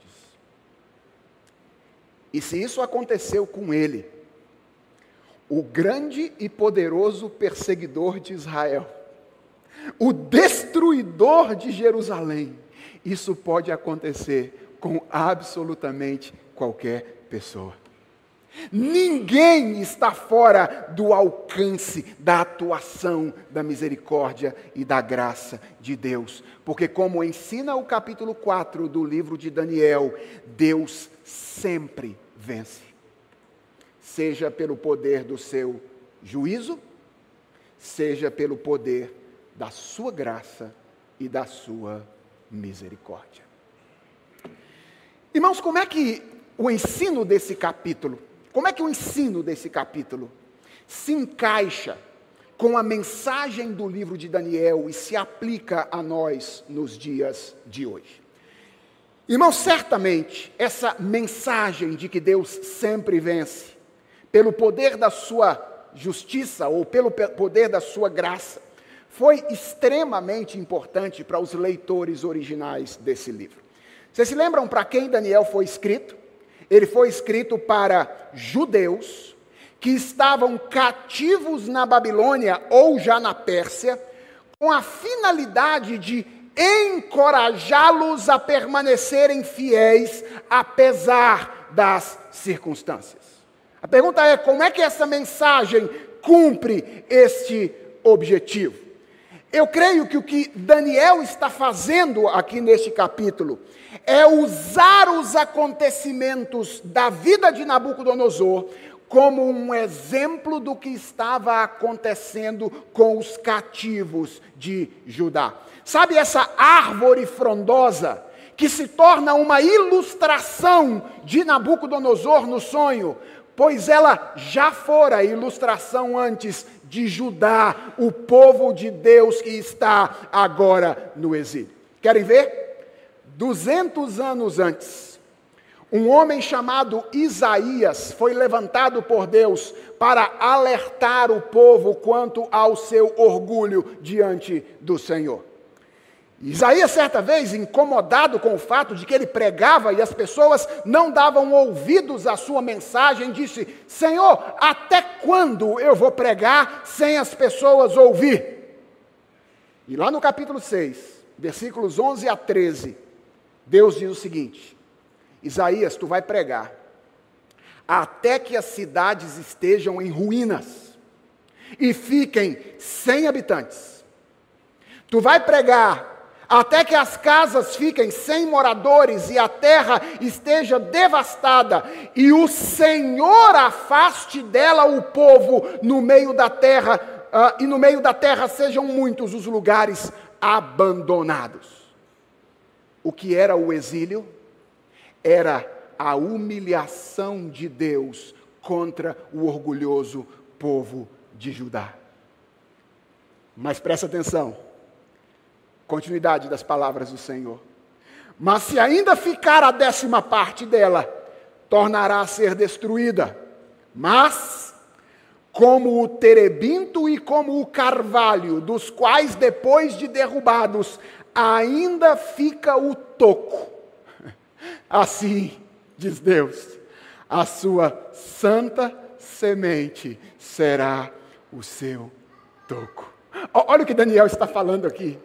E se isso aconteceu com ele, o grande e poderoso perseguidor de Israel, o destruidor de Jerusalém, isso pode acontecer com absolutamente qualquer pessoa. Ninguém está fora do alcance da atuação da misericórdia e da graça de Deus. Porque, como ensina o capítulo 4 do livro de Daniel, Deus sempre vence. Seja pelo poder do seu juízo, seja pelo poder da sua graça e da sua misericórdia. Irmãos, como é que o ensino desse capítulo, como é que o ensino desse capítulo se encaixa com a mensagem do livro de Daniel e se aplica a nós nos dias de hoje? Irmão, certamente essa mensagem de que Deus sempre vence, pelo poder da sua justiça ou pelo poder da sua graça, foi extremamente importante para os leitores originais desse livro. Vocês se lembram para quem Daniel foi escrito? Ele foi escrito para judeus que estavam cativos na Babilônia ou já na Pérsia, com a finalidade de encorajá-los a permanecerem fiéis apesar das circunstâncias. A pergunta é: como é que essa mensagem cumpre este objetivo? Eu creio que o que Daniel está fazendo aqui neste capítulo é usar os acontecimentos da vida de Nabucodonosor como um exemplo do que estava acontecendo com os cativos de Judá. Sabe essa árvore frondosa que se torna uma ilustração de Nabucodonosor no sonho? Pois ela já fora ilustração antes de Judá, o povo de Deus que está agora no exílio. Querem ver? 200 anos antes, um homem chamado Isaías foi levantado por Deus para alertar o povo quanto ao seu orgulho diante do Senhor. Isaías, certa vez, incomodado com o fato de que ele pregava e as pessoas não davam ouvidos à sua mensagem, disse: Senhor, até quando eu vou pregar sem as pessoas ouvir? E lá no capítulo 6, versículos 11 a 13, Deus diz o seguinte: Isaías, tu vai pregar, até que as cidades estejam em ruínas e fiquem sem habitantes. Tu vai pregar até que as casas fiquem sem moradores e a terra esteja devastada, e o Senhor afaste dela o povo no meio da terra, uh, e no meio da terra sejam muitos os lugares abandonados. O que era o exílio? era a humilhação de Deus contra o orgulhoso povo de Judá. Mas presta atenção, continuidade das palavras do Senhor. Mas se ainda ficar a décima parte dela, tornará a ser destruída. Mas, como o terebinto e como o carvalho, dos quais depois de derrubados, ainda fica o toco (laughs) Assim, diz Deus, a sua santa semente será o seu toco. Olha o que Daniel está falando aqui.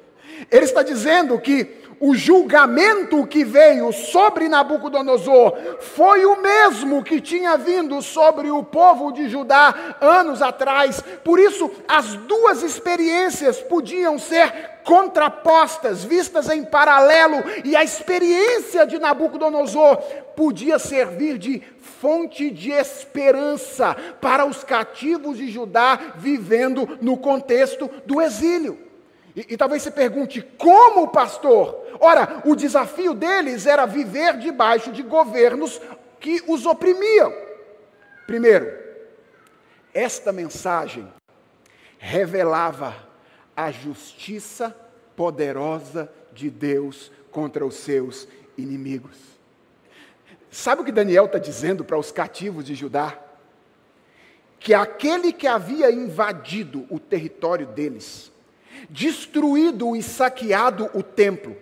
Ele está dizendo que o julgamento que veio sobre Nabucodonosor foi o mesmo que tinha vindo sobre o povo de Judá anos atrás. Por isso, as duas experiências podiam ser contrapostas, vistas em paralelo, e a experiência de Nabucodonosor podia servir de fonte de esperança para os cativos de Judá vivendo no contexto do exílio. E, e, talvez você pergunte, como pastor? Ora, o desafio deles era viver debaixo de governos que os oprimiam. Primeiro, esta mensagem revelava a justiça poderosa de Deus contra os seus inimigos. Sabe o que Daniel está dizendo para os cativos de Judá? Que aquele que havia invadido o território deles, destruído e saqueado o templo,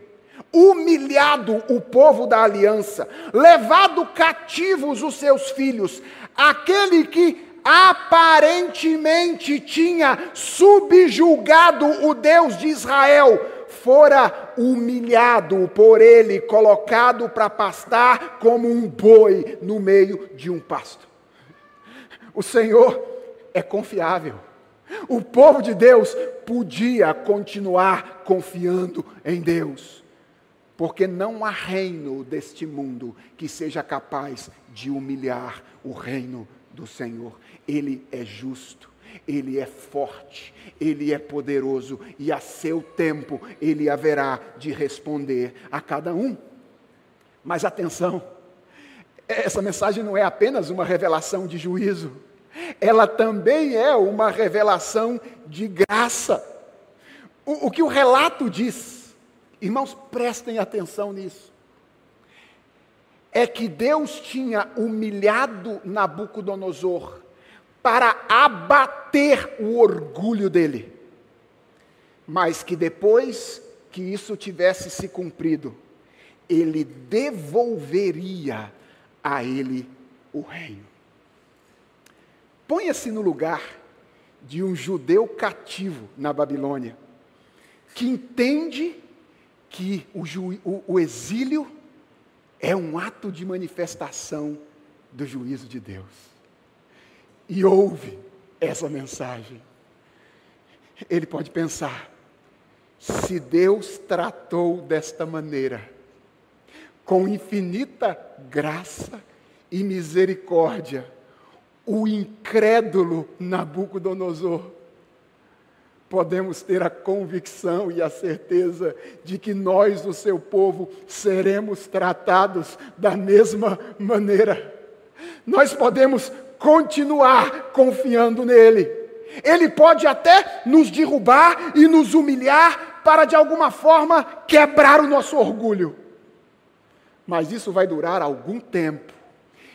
humilhado o povo da aliança, levado cativos os seus filhos, aquele que aparentemente tinha subjugado o Deus de Israel, fora humilhado por ele, colocado para pastar como um boi no meio de um pasto. O Senhor é confiável. O povo de Deus podia continuar confiando em Deus, porque não há reino deste mundo que seja capaz de humilhar o reino do Senhor. Ele é justo, Ele é forte, Ele é poderoso e a seu tempo Ele haverá de responder a cada um. Mas atenção, essa mensagem não é apenas uma revelação de juízo, ela também é uma revelação de graça. O, o que o relato diz, irmãos, prestem atenção nisso, é que Deus tinha humilhado Nabucodonosor para abater o orgulho dele, mas que depois que isso tivesse se cumprido, ele devolveria a ele o reino. Ponha-se no lugar de um judeu cativo na Babilônia, que entende que o, o, o exílio é um ato de manifestação do juízo de Deus. E ouve essa mensagem. Ele pode pensar: se Deus tratou desta maneira, com infinita graça e misericórdia, o incrédulo Nabucodonosor, podemos ter a convicção e a certeza de que nós, o seu povo, seremos tratados da mesma maneira. Nós podemos continuar confiando nele. Ele pode até nos derrubar e nos humilhar para de alguma forma quebrar o nosso orgulho. Mas isso vai durar algum tempo.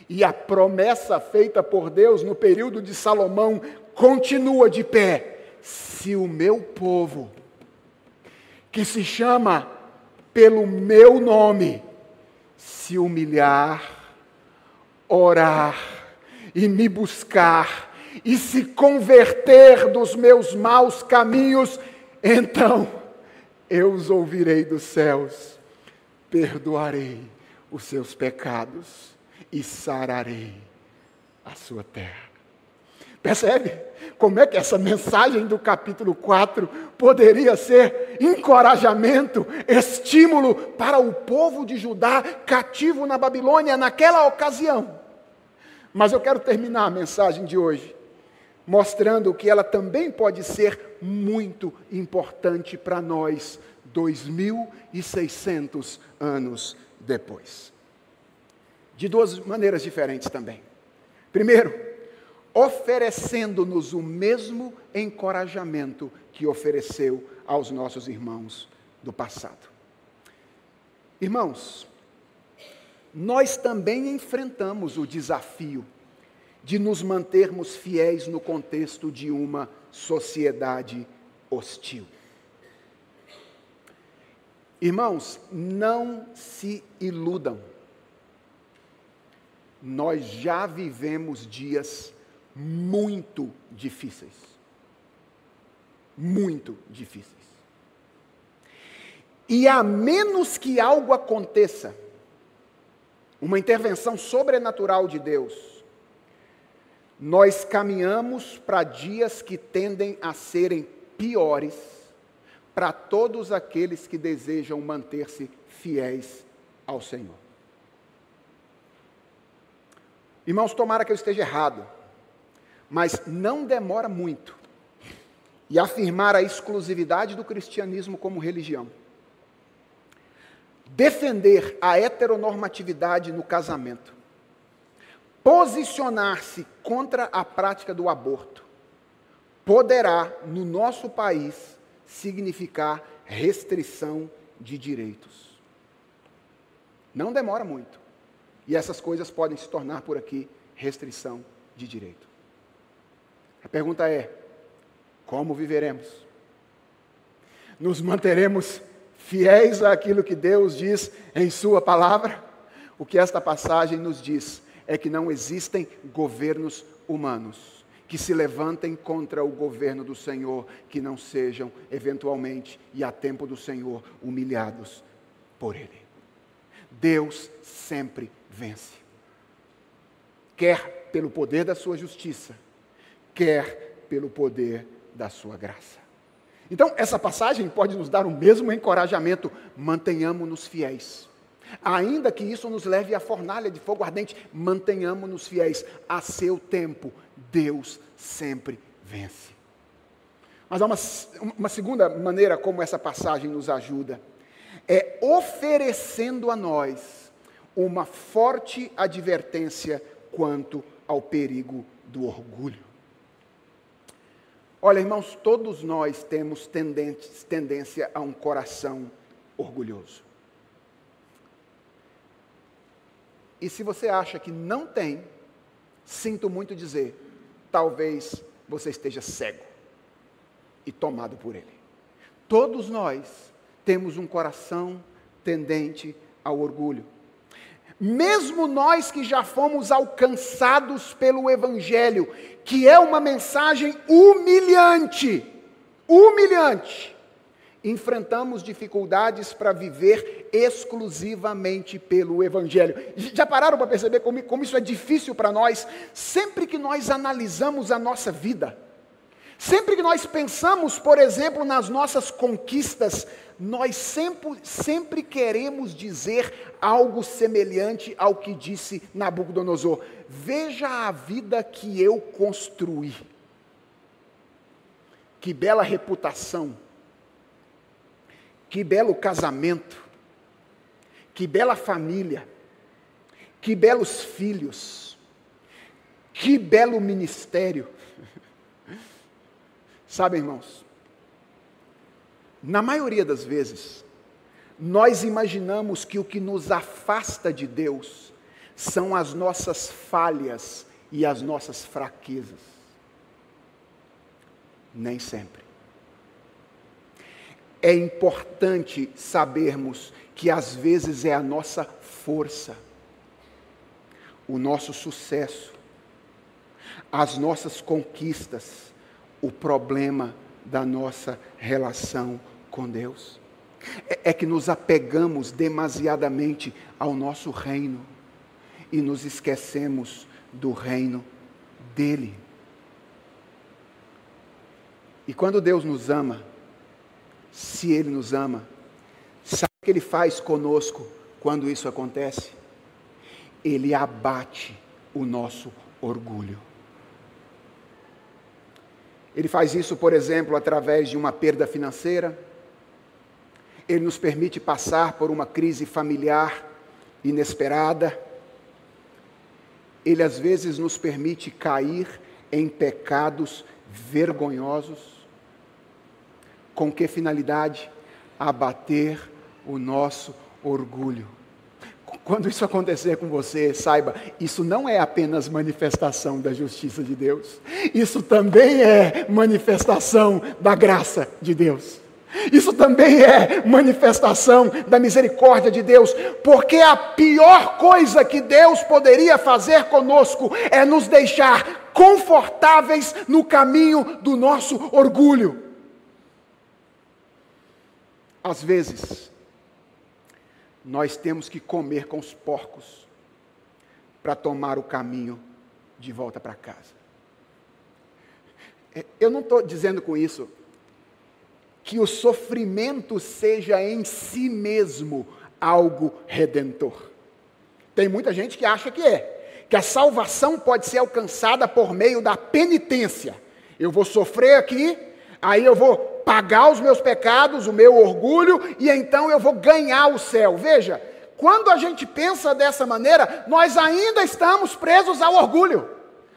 E a promessa feita por Deus no período de Salomão continua de pé. Se o meu povo, que se chama pelo meu nome, se humilhar, orar e me buscar e se converter dos meus maus caminhos, então eu os ouvirei dos céus, perdoarei os seus pecados e sararei a sua terra. Percebe como é que essa mensagem do capítulo 4 poderia ser encorajamento, estímulo para o povo de Judá cativo na Babilônia naquela ocasião? Mas eu quero terminar a mensagem de hoje mostrando que ela também pode ser muito importante para nós, 2.600 anos depois de duas maneiras diferentes também. Primeiro, oferecendo-nos o mesmo encorajamento que ofereceu aos nossos irmãos do passado. Irmãos, nós também enfrentamos o desafio de nos mantermos fiéis no contexto de uma sociedade hostil. Irmãos, não se iludam nós já vivemos dias muito difíceis. Muito difíceis. E a menos que algo aconteça, uma intervenção sobrenatural de Deus, nós caminhamos para dias que tendem a serem piores para todos aqueles que desejam manter-se fiéis ao Senhor. Irmãos, tomara que eu esteja errado, mas não demora muito e afirmar a exclusividade do cristianismo como religião. Defender a heteronormatividade no casamento. Posicionar-se contra a prática do aborto poderá, no nosso país, significar restrição de direitos. Não demora muito. E essas coisas podem se tornar por aqui restrição de direito. A pergunta é: como viveremos? Nos manteremos fiéis àquilo que Deus diz em Sua palavra? O que esta passagem nos diz é que não existem governos humanos que se levantem contra o governo do Senhor, que não sejam, eventualmente, e a tempo do Senhor, humilhados por Ele. Deus sempre vence. Quer pelo poder da sua justiça, quer pelo poder da sua graça. Então, essa passagem pode nos dar o mesmo encorajamento: mantenhamos-nos fiéis. Ainda que isso nos leve à fornalha de fogo ardente, mantenhamos-nos fiéis. A seu tempo, Deus sempre vence. Mas há uma, uma segunda maneira como essa passagem nos ajuda. É oferecendo a nós uma forte advertência quanto ao perigo do orgulho. Olha, irmãos, todos nós temos tendência a um coração orgulhoso. E se você acha que não tem, sinto muito dizer, talvez você esteja cego e tomado por ele. Todos nós temos um coração tendente ao orgulho. Mesmo nós que já fomos alcançados pelo Evangelho, que é uma mensagem humilhante, humilhante, enfrentamos dificuldades para viver exclusivamente pelo Evangelho. Já pararam para perceber como, como isso é difícil para nós? Sempre que nós analisamos a nossa vida, sempre que nós pensamos, por exemplo, nas nossas conquistas, nós sempre, sempre queremos dizer algo semelhante ao que disse Nabucodonosor: Veja a vida que eu construí. Que bela reputação. Que belo casamento, que bela família, que belos filhos, que belo ministério. (laughs) Sabe, irmãos, na maioria das vezes, nós imaginamos que o que nos afasta de Deus são as nossas falhas e as nossas fraquezas. Nem sempre é importante sabermos que às vezes é a nossa força, o nosso sucesso, as nossas conquistas, o problema da nossa relação com Deus. É, é que nos apegamos demasiadamente ao nosso reino e nos esquecemos do reino dele. E quando Deus nos ama, se Ele nos ama, sabe o que Ele faz conosco quando isso acontece? Ele abate o nosso orgulho. Ele faz isso, por exemplo, através de uma perda financeira. Ele nos permite passar por uma crise familiar inesperada. Ele às vezes nos permite cair em pecados vergonhosos. Com que finalidade? Abater o nosso orgulho. Quando isso acontecer com você, saiba, isso não é apenas manifestação da justiça de Deus, isso também é manifestação da graça de Deus. Isso também é manifestação da misericórdia de Deus, porque a pior coisa que Deus poderia fazer conosco é nos deixar confortáveis no caminho do nosso orgulho. Às vezes, nós temos que comer com os porcos para tomar o caminho de volta para casa. É, eu não estou dizendo com isso que o sofrimento seja em si mesmo algo redentor. Tem muita gente que acha que é, que a salvação pode ser alcançada por meio da penitência. Eu vou sofrer aqui, aí eu vou pagar os meus pecados, o meu orgulho, e então eu vou ganhar o céu. Veja, quando a gente pensa dessa maneira, nós ainda estamos presos ao orgulho,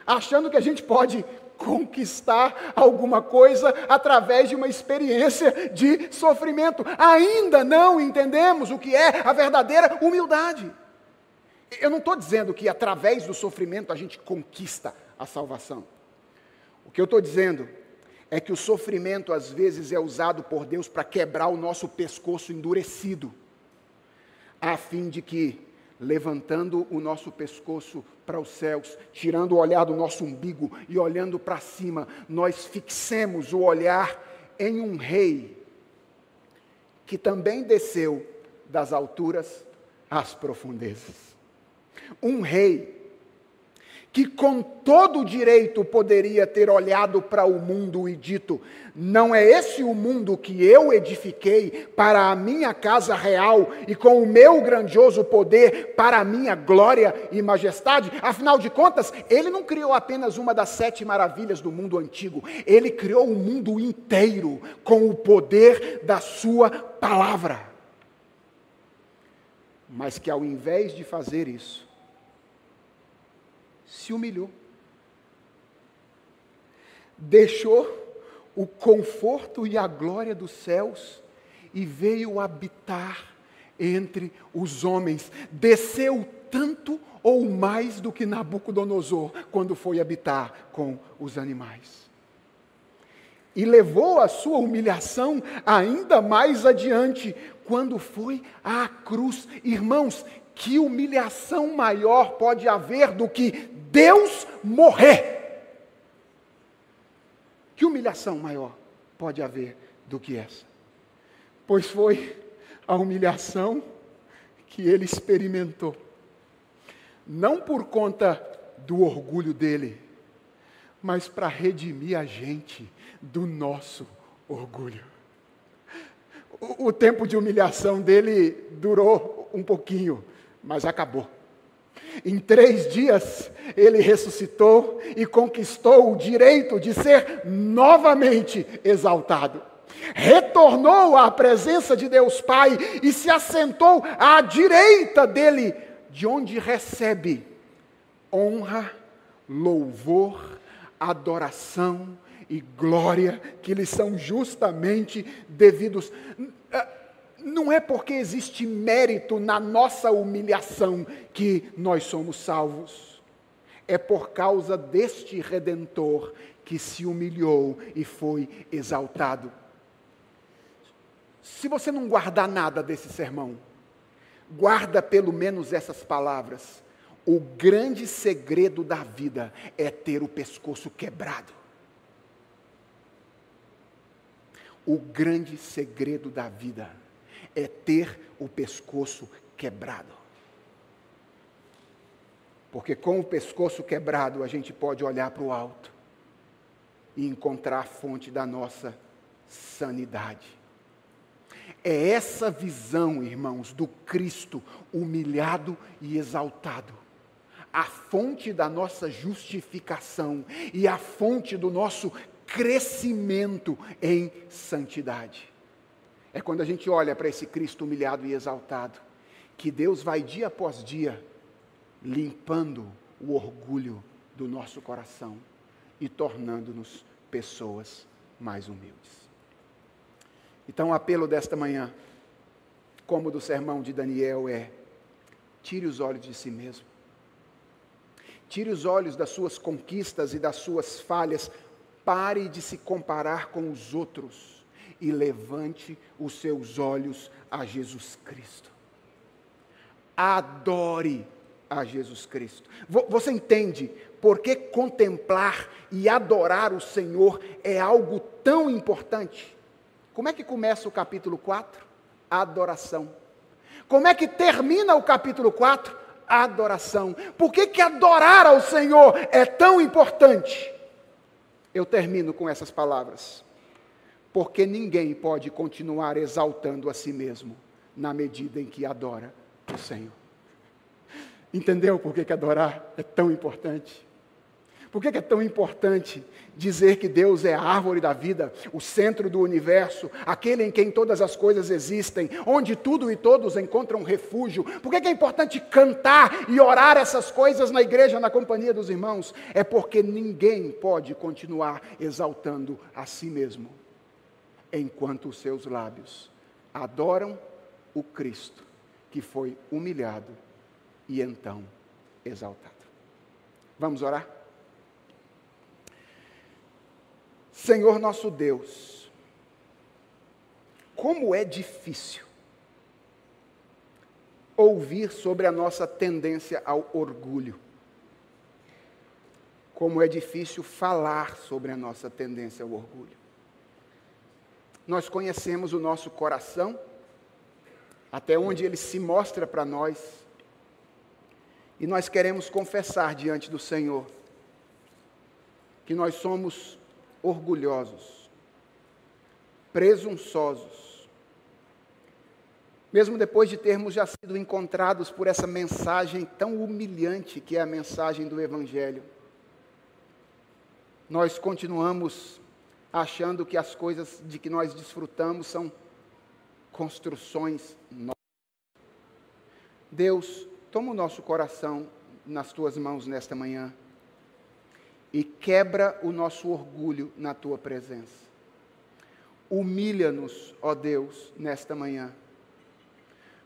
achando que a gente pode conquistar alguma coisa através de uma experiência de sofrimento. Ainda não entendemos o que é a verdadeira humildade. Eu não estou dizendo que através do sofrimento a gente conquista a salvação. O que eu estou dizendo é que o sofrimento às vezes é usado por Deus para quebrar o nosso pescoço endurecido, a fim de que, levantando o nosso pescoço para os céus, tirando o olhar do nosso umbigo e olhando para cima, nós fixemos o olhar em um rei que também desceu das alturas às profundezas. Um rei que com todo direito poderia ter olhado para o mundo e dito: Não é esse o mundo que eu edifiquei para a minha casa real e com o meu grandioso poder para a minha glória e majestade? Afinal de contas, ele não criou apenas uma das sete maravilhas do mundo antigo, ele criou o mundo inteiro com o poder da sua palavra. Mas que ao invés de fazer isso, se humilhou. Deixou o conforto e a glória dos céus e veio habitar entre os homens. Desceu tanto ou mais do que Nabucodonosor quando foi habitar com os animais. E levou a sua humilhação ainda mais adiante, quando foi à cruz. Irmãos, que humilhação maior pode haver do que Deus morrer. Que humilhação maior pode haver do que essa? Pois foi a humilhação que ele experimentou, não por conta do orgulho dele, mas para redimir a gente do nosso orgulho. O, o tempo de humilhação dele durou um pouquinho, mas acabou. Em três dias, ele ressuscitou e conquistou o direito de ser novamente exaltado. Retornou à presença de Deus Pai e se assentou à direita dele, de onde recebe honra, louvor, adoração e glória que lhe são justamente devidos não é porque existe mérito na nossa humilhação que nós somos salvos. É por causa deste redentor que se humilhou e foi exaltado. Se você não guardar nada desse sermão, guarda pelo menos essas palavras. O grande segredo da vida é ter o pescoço quebrado. O grande segredo da vida é ter o pescoço quebrado. Porque com o pescoço quebrado a gente pode olhar para o alto e encontrar a fonte da nossa sanidade. É essa visão, irmãos, do Cristo humilhado e exaltado, a fonte da nossa justificação e a fonte do nosso crescimento em santidade. É quando a gente olha para esse Cristo humilhado e exaltado, que Deus vai dia após dia limpando o orgulho do nosso coração e tornando-nos pessoas mais humildes. Então, o apelo desta manhã, como do sermão de Daniel, é: tire os olhos de si mesmo. Tire os olhos das suas conquistas e das suas falhas. Pare de se comparar com os outros e levante os seus olhos a Jesus Cristo. Adore a Jesus Cristo. Você entende por que contemplar e adorar o Senhor é algo tão importante? Como é que começa o capítulo 4? Adoração. Como é que termina o capítulo 4? Adoração. Por que, que adorar ao Senhor é tão importante? Eu termino com essas palavras porque ninguém pode continuar exaltando a si mesmo na medida em que adora o Senhor. Entendeu por que, que adorar é tão importante? Por que, que é tão importante dizer que Deus é a árvore da vida, o centro do universo, aquele em quem todas as coisas existem, onde tudo e todos encontram refúgio? Por que, que é importante cantar e orar essas coisas na igreja, na companhia dos irmãos? É porque ninguém pode continuar exaltando a si mesmo enquanto os seus lábios adoram o Cristo que foi humilhado e então exaltado. Vamos orar? Senhor nosso Deus, como é difícil ouvir sobre a nossa tendência ao orgulho. Como é difícil falar sobre a nossa tendência ao orgulho nós conhecemos o nosso coração, até onde ele se mostra para nós. E nós queremos confessar diante do Senhor que nós somos orgulhosos, presunçosos. Mesmo depois de termos já sido encontrados por essa mensagem tão humilhante que é a mensagem do Evangelho, nós continuamos achando que as coisas de que nós desfrutamos são construções nossas. Deus, toma o nosso coração nas tuas mãos nesta manhã e quebra o nosso orgulho na tua presença. Humilha-nos, ó Deus, nesta manhã,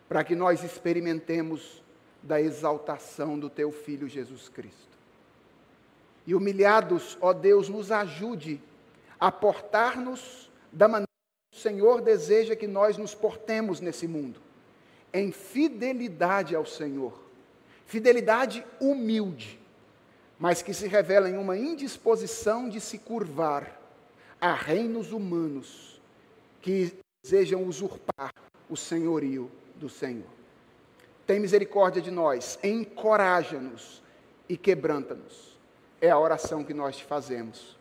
para que nós experimentemos da exaltação do teu filho Jesus Cristo. E humilhados, ó Deus, nos ajude a portar-nos da maneira que o Senhor deseja que nós nos portemos nesse mundo, em fidelidade ao Senhor. Fidelidade humilde, mas que se revela em uma indisposição de se curvar a reinos humanos que desejam usurpar o senhorio do Senhor. Tem misericórdia de nós, encoraja-nos e quebranta-nos. É a oração que nós te fazemos